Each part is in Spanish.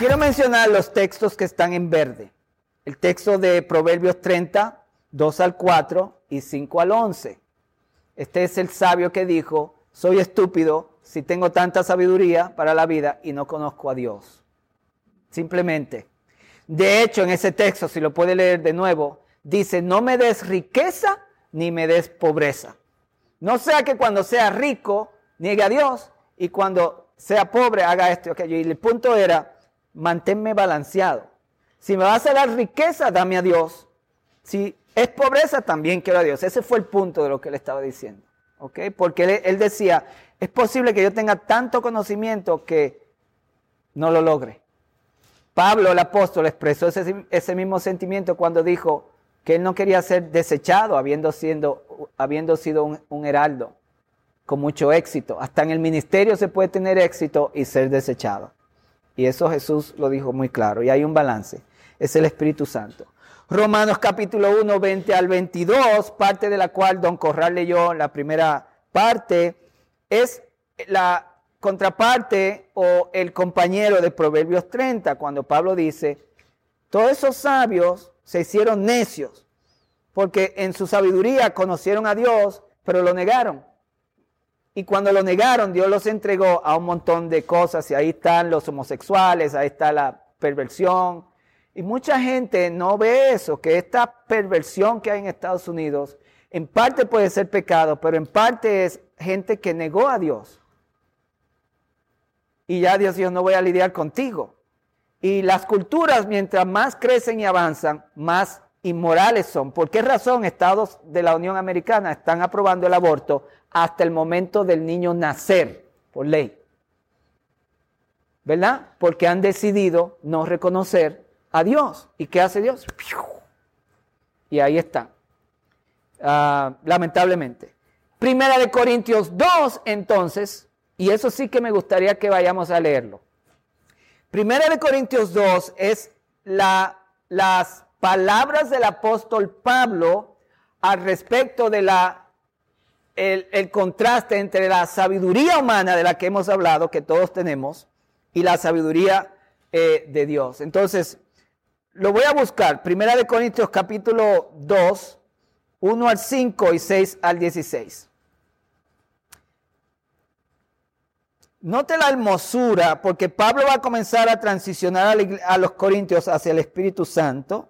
quiero mencionar los textos que están en verde. El texto de Proverbios 30, 2 al 4 y 5 al 11. Este es el sabio que dijo, soy estúpido si tengo tanta sabiduría para la vida y no conozco a Dios. Simplemente. De hecho, en ese texto, si lo puede leer de nuevo, dice, no me des riqueza ni me des pobreza. No sea que cuando sea rico niegue a Dios y cuando sea pobre haga esto y aquello. Y el punto era, manténme balanceado. Si me vas a dar riqueza, dame a Dios. Si es pobreza, también quiero a Dios. Ese fue el punto de lo que él estaba diciendo. ¿Ok? Porque él, decía, es posible que yo tenga tanto conocimiento que no lo logre. Pablo, el apóstol, expresó ese, mismo sentimiento cuando dijo que él no quería ser desechado habiendo, siendo, habiendo sido un heraldo con mucho éxito. Hasta en el ministerio se puede tener éxito y ser desechado. Y eso Jesús lo dijo muy claro. Y hay un balance. Es el Espíritu Santo. Romanos capítulo 1, 20 al 22, parte de la cual Don Corral leyó la primera parte, es la contraparte o el compañero de Proverbios 30, cuando Pablo dice, todos esos sabios se hicieron necios, porque en su sabiduría conocieron a Dios, pero lo negaron. Y cuando lo negaron, Dios los entregó a un montón de cosas, y ahí están los homosexuales, ahí está la perversión, y mucha gente no ve eso, que esta perversión que hay en Estados Unidos, en parte puede ser pecado, pero en parte es gente que negó a Dios. Y ya Dios dijo, no voy a lidiar contigo. Y las culturas, mientras más crecen y avanzan, más inmorales son. ¿Por qué razón estados de la Unión Americana están aprobando el aborto hasta el momento del niño nacer, por ley? ¿Verdad? Porque han decidido no reconocer a Dios. ¿Y qué hace Dios? Y ahí está. Ah, lamentablemente. Primera de Corintios 2, entonces, y eso sí que me gustaría que vayamos a leerlo. Primera de Corintios 2 es la, las palabras del apóstol Pablo al respecto de la, el, contraste entre la sabiduría humana de la que hemos hablado, que todos tenemos, y la sabiduría eh, de Dios. Entonces, lo voy a buscar. Primera de Corintios capítulo 2, 1 al 5 y 6 al 16. Note la hermosura, porque Pablo va a comenzar a transicionar a los corintios hacia el Espíritu Santo.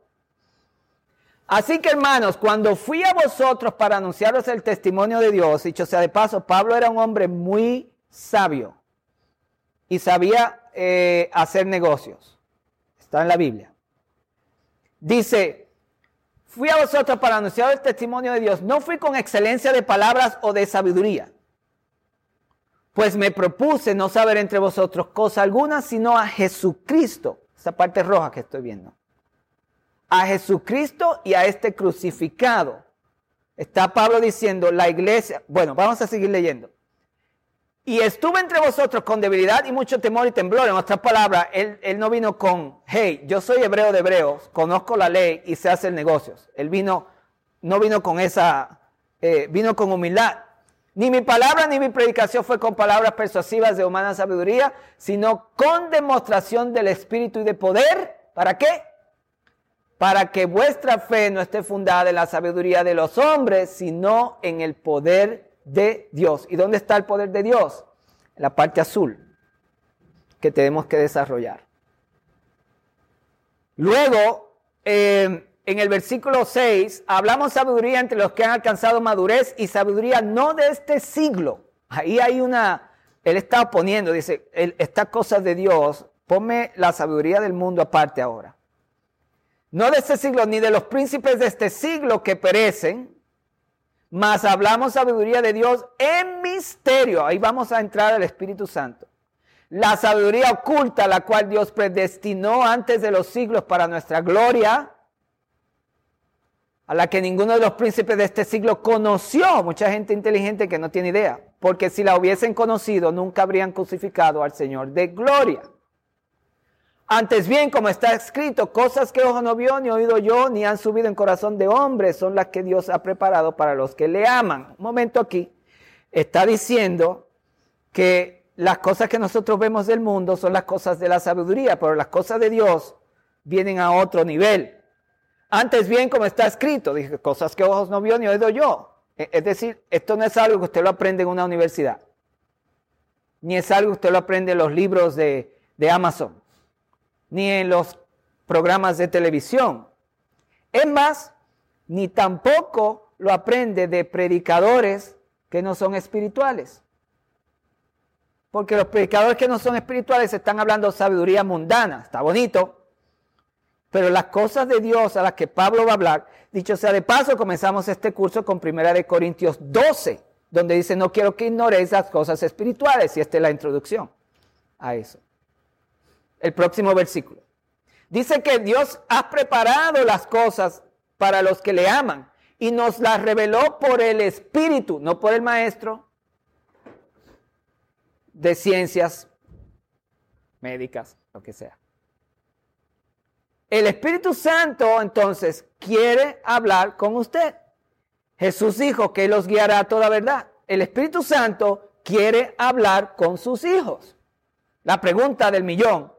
Así que hermanos, cuando fui a vosotros para anunciaros el testimonio de Dios, dicho sea de paso, Pablo era un hombre muy sabio y sabía eh, hacer negocios. Está en la Biblia. Dice, fui a vosotros para anunciar el testimonio de Dios. No fui con excelencia de palabras o de sabiduría. Pues me propuse no saber entre vosotros cosa alguna, sino a Jesucristo. Esa parte roja que estoy viendo. A Jesucristo y a este crucificado. Está Pablo diciendo, la iglesia, bueno, vamos a seguir leyendo. Y estuve entre vosotros con debilidad y mucho temor y temblor. En otras palabras, él, no vino con, hey, yo soy hebreo de hebreos, conozco la ley y sé hacer negocios. Él vino, no vino con esa, eh, vino con humildad. Ni mi palabra ni mi predicación fue con palabras persuasivas de humana sabiduría, sino con demostración del Espíritu y de poder. ¿Para qué? Para que vuestra fe no esté fundada en la sabiduría de los hombres, sino en el poder de Dios. ¿Y dónde está el poder de Dios? En la parte azul que tenemos que desarrollar. Luego, eh, en el versículo 6, hablamos sabiduría entre los que han alcanzado madurez y sabiduría no de este siglo. Ahí hay una, él está poniendo, dice, estas cosas de Dios, ponme la sabiduría del mundo aparte ahora. No de este siglo, ni de los príncipes de este siglo que perecen, mas hablamos sabiduría de Dios en misterio. Ahí vamos a entrar al Espíritu Santo. La sabiduría oculta, la cual Dios predestinó antes de los siglos para nuestra gloria, a la que ninguno de los príncipes de este siglo conoció. Mucha gente inteligente que no tiene idea, porque si la hubiesen conocido, nunca habrían crucificado al Señor de gloria. Antes bien, como está escrito, cosas que ojo no vio, ni oído yo, ni han subido en corazón de hombre, son las que Dios ha preparado para los que le aman. Un momento aquí, está diciendo que las cosas que nosotros vemos del mundo son las cosas de la sabiduría, pero las cosas de Dios vienen a otro nivel. Antes bien, como está escrito, dije, cosas que ojos no vio ni oído yo. E, es decir, esto no es algo que usted lo aprende en una universidad, ni es algo que usted lo aprende en los libros de, de Amazon, ni en los programas de televisión. Es más, ni tampoco lo aprende de predicadores que no son espirituales. Porque los predicadores que no son espirituales están hablando sabiduría mundana, está bonito, pero las cosas de Dios a las que Pablo va a hablar, dicho sea de paso, comenzamos este curso con Primera de Corintios 12, donde dice, no quiero que ignoréis las cosas espirituales, y esta es la introducción a eso. El próximo versículo. Dice que Dios ha preparado las cosas para los que le aman y nos las reveló por el Espíritu, no por el Maestro de ciencias médicas, lo que sea. El Espíritu Santo entonces quiere hablar con usted. Jesús dijo que los guiará a toda verdad. El Espíritu Santo quiere hablar con sus hijos. La pregunta del millón.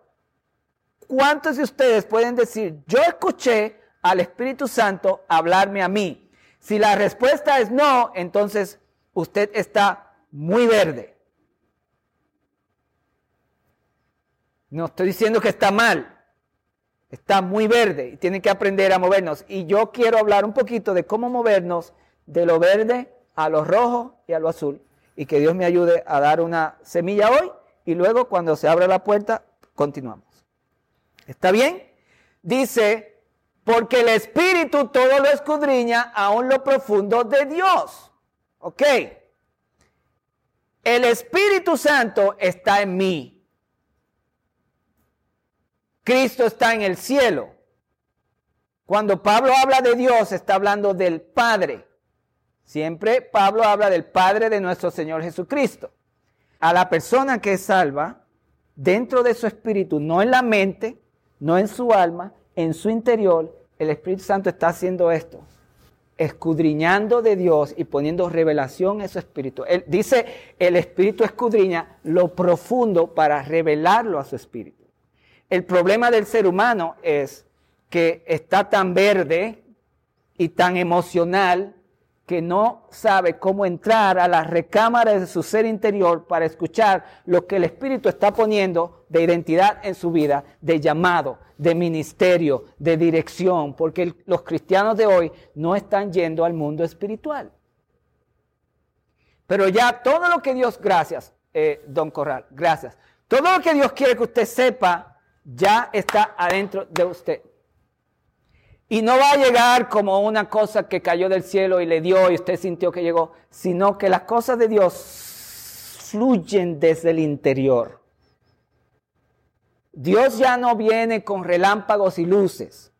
¿Cuántos de ustedes pueden decir, yo escuché al Espíritu Santo hablarme a mí? Si la respuesta es no, entonces usted está muy verde. No estoy diciendo que está mal, está muy verde y tiene que aprender a movernos. Y yo quiero hablar un poquito de cómo movernos de lo verde a lo rojo y a lo azul. Y que Dios me ayude a dar una semilla hoy y luego cuando se abra la puerta continuamos. ¿Está bien? Dice, porque el Espíritu todo lo escudriña aún lo profundo de Dios. ¿Ok? El Espíritu Santo está en mí. Cristo está en el cielo. Cuando Pablo habla de Dios, está hablando del Padre. Siempre Pablo habla del Padre de nuestro Señor Jesucristo. A la persona que es salva, dentro de su espíritu, no en la mente, no en su alma, en su interior, el Espíritu Santo está haciendo esto, escudriñando de Dios y poniendo revelación en su espíritu. Él dice, el Espíritu escudriña lo profundo para revelarlo a su espíritu. El problema del ser humano es que está tan verde y tan emocional que no sabe cómo entrar a las recámaras de su ser interior para escuchar lo que el Espíritu está poniendo de identidad en su vida, de llamado, de ministerio, de dirección, porque los cristianos de hoy no están yendo al mundo espiritual. Pero ya todo lo que Dios, gracias, eh, don Corral, gracias, todo lo que Dios quiere que usted sepa ya está adentro de usted. Y no va a llegar como una cosa que cayó del cielo y le dio y usted sintió que llegó, sino que las cosas de Dios fluyen desde el interior. Dios ya no viene con relámpagos y luces.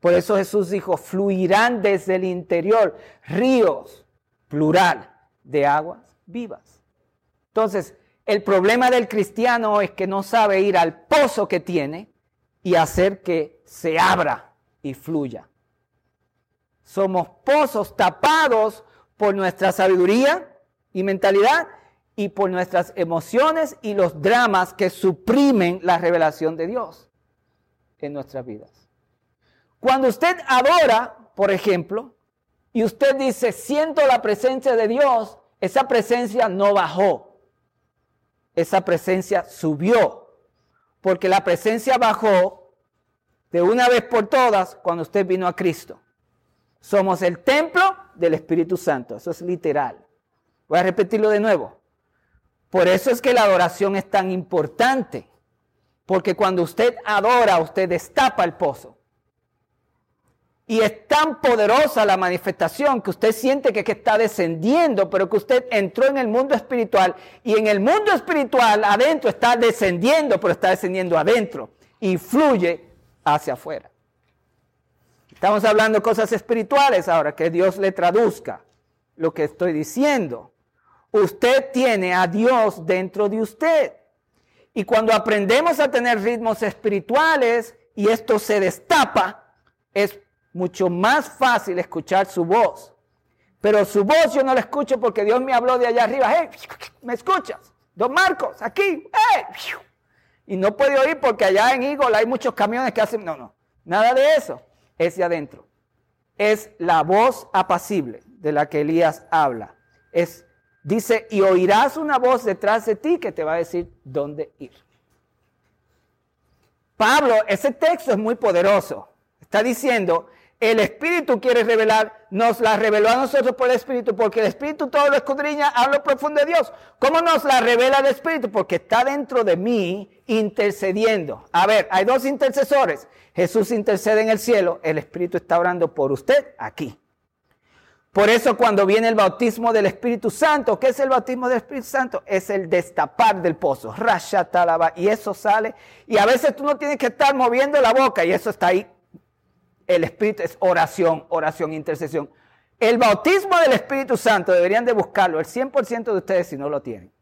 Por eso Jesús dijo, fluirán desde el interior ríos, plural, de aguas vivas. Entonces, el problema del cristiano es que no sabe ir al pozo que tiene y hacer que se abra y fluya. Somos pozos tapados por nuestra sabiduría y mentalidad y por nuestras emociones y los dramas que suprimen la revelación de Dios en nuestras vidas. Cuando usted adora, por ejemplo, y usted dice, siento la presencia de Dios, esa presencia no bajó esa presencia subió, porque la presencia bajó de una vez por todas cuando usted vino a Cristo. Somos el templo del Espíritu Santo, eso es literal. Voy a repetirlo de nuevo. Por eso es que la adoración es tan importante, porque cuando usted adora, usted destapa el pozo. Y es tan poderosa la manifestación que usted siente que, está descendiendo, pero que usted entró en el mundo espiritual y en el mundo espiritual adentro está descendiendo, pero está descendiendo adentro y fluye hacia afuera. Estamos hablando de cosas espirituales ahora, que Dios le traduzca lo que estoy diciendo. Usted tiene a Dios dentro de usted. Y cuando aprendemos a tener ritmos espirituales y esto se destapa, es mucho más fácil escuchar su voz. Pero su voz yo no la escucho porque Dios me habló de allá arriba. Hey, ¿me escuchas? Don Marcos, aquí. ¡eh! Y no puede oír porque allá en Eagle hay muchos camiones que hacen... No, no, nada de eso. Es de adentro. Es la voz apacible de la que Elías habla. Es, dice, y oirás una voz detrás de ti que te va a decir dónde ir. Pablo, ese texto es muy poderoso. Está diciendo, el Espíritu quiere revelar, nos la reveló a nosotros por el Espíritu, porque el Espíritu todo lo escudriña a lo profundo de Dios. ¿Cómo nos la revela el Espíritu? Porque está dentro de mí intercediendo. A ver, hay dos intercesores. Jesús intercede en el cielo, el Espíritu está orando por usted aquí. Por eso cuando viene el bautismo del Espíritu Santo, ¿qué es el bautismo del Espíritu Santo? Es el destapar del pozo, talaba, y eso sale. Y a veces tú no tienes que estar moviendo la boca y eso está ahí el Espíritu es oración, oración, intercesión. El bautismo del Espíritu Santo deberían de buscarlo, el 100% de ustedes si no lo tienen.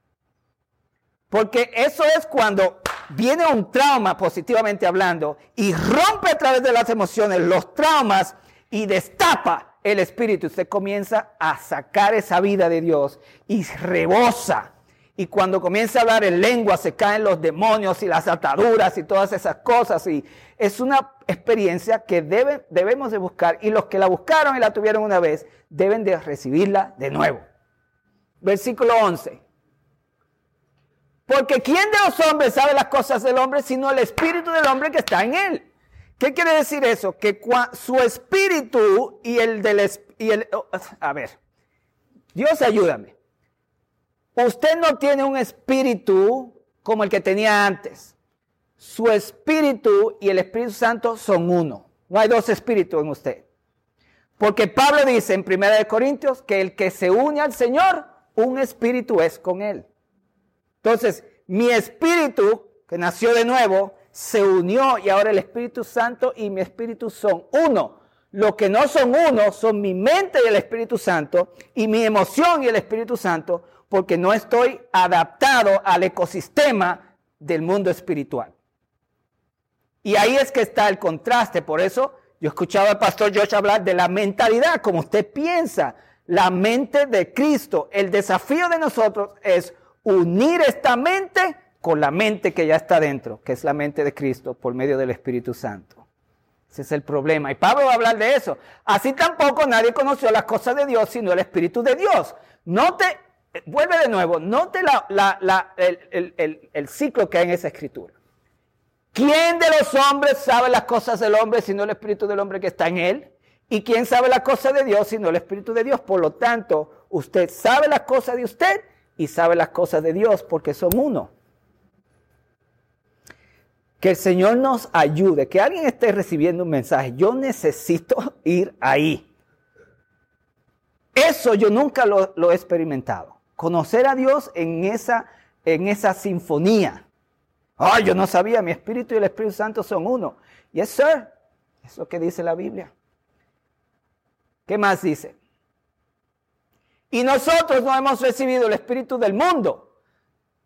Porque eso es cuando viene un trauma, positivamente hablando, y rompe a través de las emociones los traumas y destapa el Espíritu. Usted comienza a sacar esa vida de Dios y rebosa y cuando comienza a hablar en lengua se caen los demonios y las ataduras y todas esas cosas. Y es una experiencia que debemos de buscar. Y los que la buscaron y la tuvieron una vez deben de recibirla de nuevo. Versículo 11. Porque ¿quién de los hombres sabe las cosas del hombre sino el espíritu del hombre que está en él? ¿Qué quiere decir eso? Que su espíritu y el del... Y el, oh, a ver, Dios ayúdame. Usted no tiene un espíritu como el que tenía antes. Su espíritu y el Espíritu Santo son uno. No hay dos espíritus en usted. Porque Pablo dice en 1 Corintios que el que se une al Señor, un espíritu es con él. Entonces, mi espíritu, que nació de nuevo, se unió y ahora el Espíritu Santo y mi espíritu son uno. Lo que no son uno son mi mente y el Espíritu Santo y mi emoción y el Espíritu Santo porque no estoy adaptado al ecosistema del mundo espiritual. Y ahí es que está el contraste. Por eso yo escuchaba al pastor George hablar de la mentalidad, como usted piensa, la mente de Cristo. El desafío de nosotros es unir esta mente con la mente que ya está dentro, que es la mente de Cristo por medio del Espíritu Santo. Ese es el problema. Y Pablo va a hablar de eso. Así tampoco nadie conoció las cosas de Dios sino el Espíritu de Dios. Note vuelve de nuevo, note el, ciclo que hay en esa escritura. ¿Quién de los hombres sabe las cosas del hombre sino el Espíritu del hombre que está en él? ¿Y quién sabe las cosas de Dios sino el Espíritu de Dios? Por lo tanto, usted sabe las cosas de usted y sabe las cosas de Dios porque son uno. Que el Señor nos ayude, que alguien esté recibiendo un mensaje. Yo necesito ir ahí. Eso yo nunca lo he experimentado conocer a Dios en esa, en esa sinfonía. Ay, yo no sabía, mi Espíritu y el Espíritu Santo son uno. Yes, sir. Es lo que dice la Biblia. ¿Qué más dice? Y nosotros no hemos recibido el Espíritu del mundo.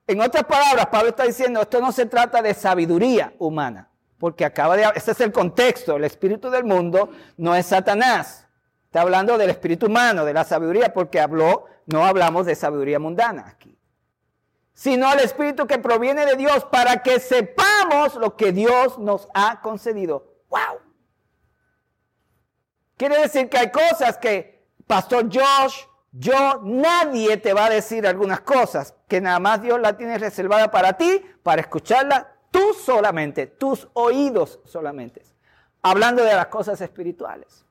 En otras palabras, Pablo está diciendo, esto no se trata de sabiduría humana, porque acaba de, ese es el contexto, el Espíritu del mundo no es Satanás. Está hablando del espíritu humano, de la sabiduría, porque habló, no hablamos de sabiduría mundana aquí, sino el espíritu que proviene de Dios para que sepamos lo que Dios nos ha concedido. ¡Wow! Quiere decir que hay cosas que Pastor Josh, yo, nadie te va a decir algunas cosas que nada más Dios la tiene reservada para ti, para escucharla tú solamente, tus oídos solamente. Hablando de las cosas espirituales.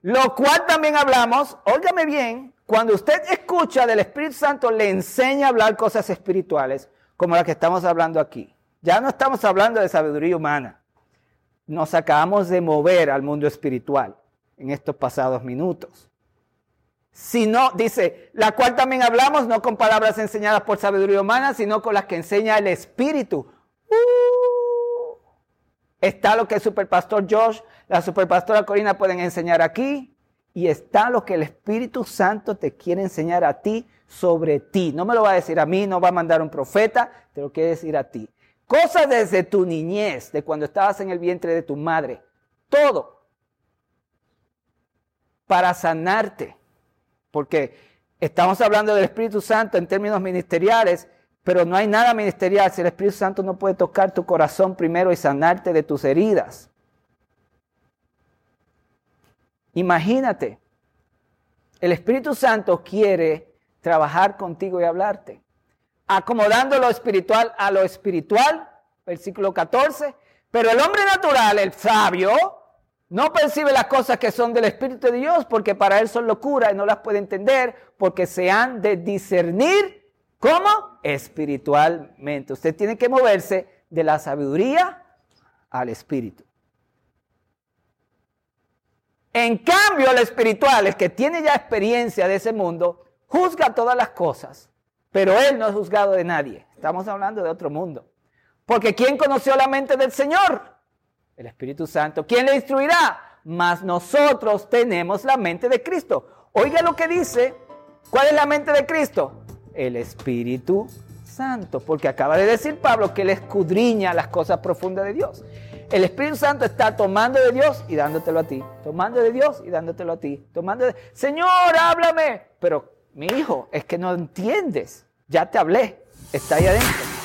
Lo cual también hablamos, óigame bien, cuando usted escucha del Espíritu Santo, le enseña a hablar cosas espirituales, como las que estamos hablando aquí. Ya no estamos hablando de sabiduría humana. Nos acabamos de mover al mundo espiritual en estos pasados minutos. Si no, dice, la cual también hablamos no con palabras enseñadas por sabiduría humana, sino con las que enseña el Espíritu. Uh, está lo que el superpastor Josh la superpastora Corina pueden enseñar aquí y está lo que el Espíritu Santo te quiere enseñar a ti sobre ti. No me lo va a decir a mí, no va a mandar un profeta, te lo quiere decir a ti. Cosas desde tu niñez, de cuando estabas en el vientre de tu madre. Todo. Para sanarte. Porque Estamos hablando del Espíritu Santo en términos ministeriales, pero no hay nada ministerial si el Espíritu Santo no puede tocar tu corazón primero y sanarte de tus heridas. Imagínate, el Espíritu Santo quiere trabajar contigo y hablarte, acomodando lo espiritual a lo espiritual, versículo 14, pero el hombre natural, el sabio, no percibe las cosas que son del Espíritu de Dios porque para él son locura y no las puede entender porque se han de discernir como espiritualmente. Usted tiene que moverse de la sabiduría al espíritu. En cambio, el espiritual, el que tiene ya experiencia de ese mundo, juzga todas las cosas, pero él no es juzgado de nadie. Estamos hablando de otro mundo. Porque ¿quién conoció la mente del Señor? el Espíritu Santo. ¿Quién le instruirá? Mas nosotros tenemos la mente de Cristo. Oiga lo que dice. ¿Cuál es la mente de Cristo? El Espíritu Santo. Porque acaba de decir Pablo que él escudriña las cosas profundas de Dios. El Espíritu Santo está tomando de Dios y dándotelo a ti. Tomando de Dios y dándotelo a ti. Tomando de... Señor, háblame. Pero mi hijo, es que no entiendes. Ya te hablé. Está ahí adentro.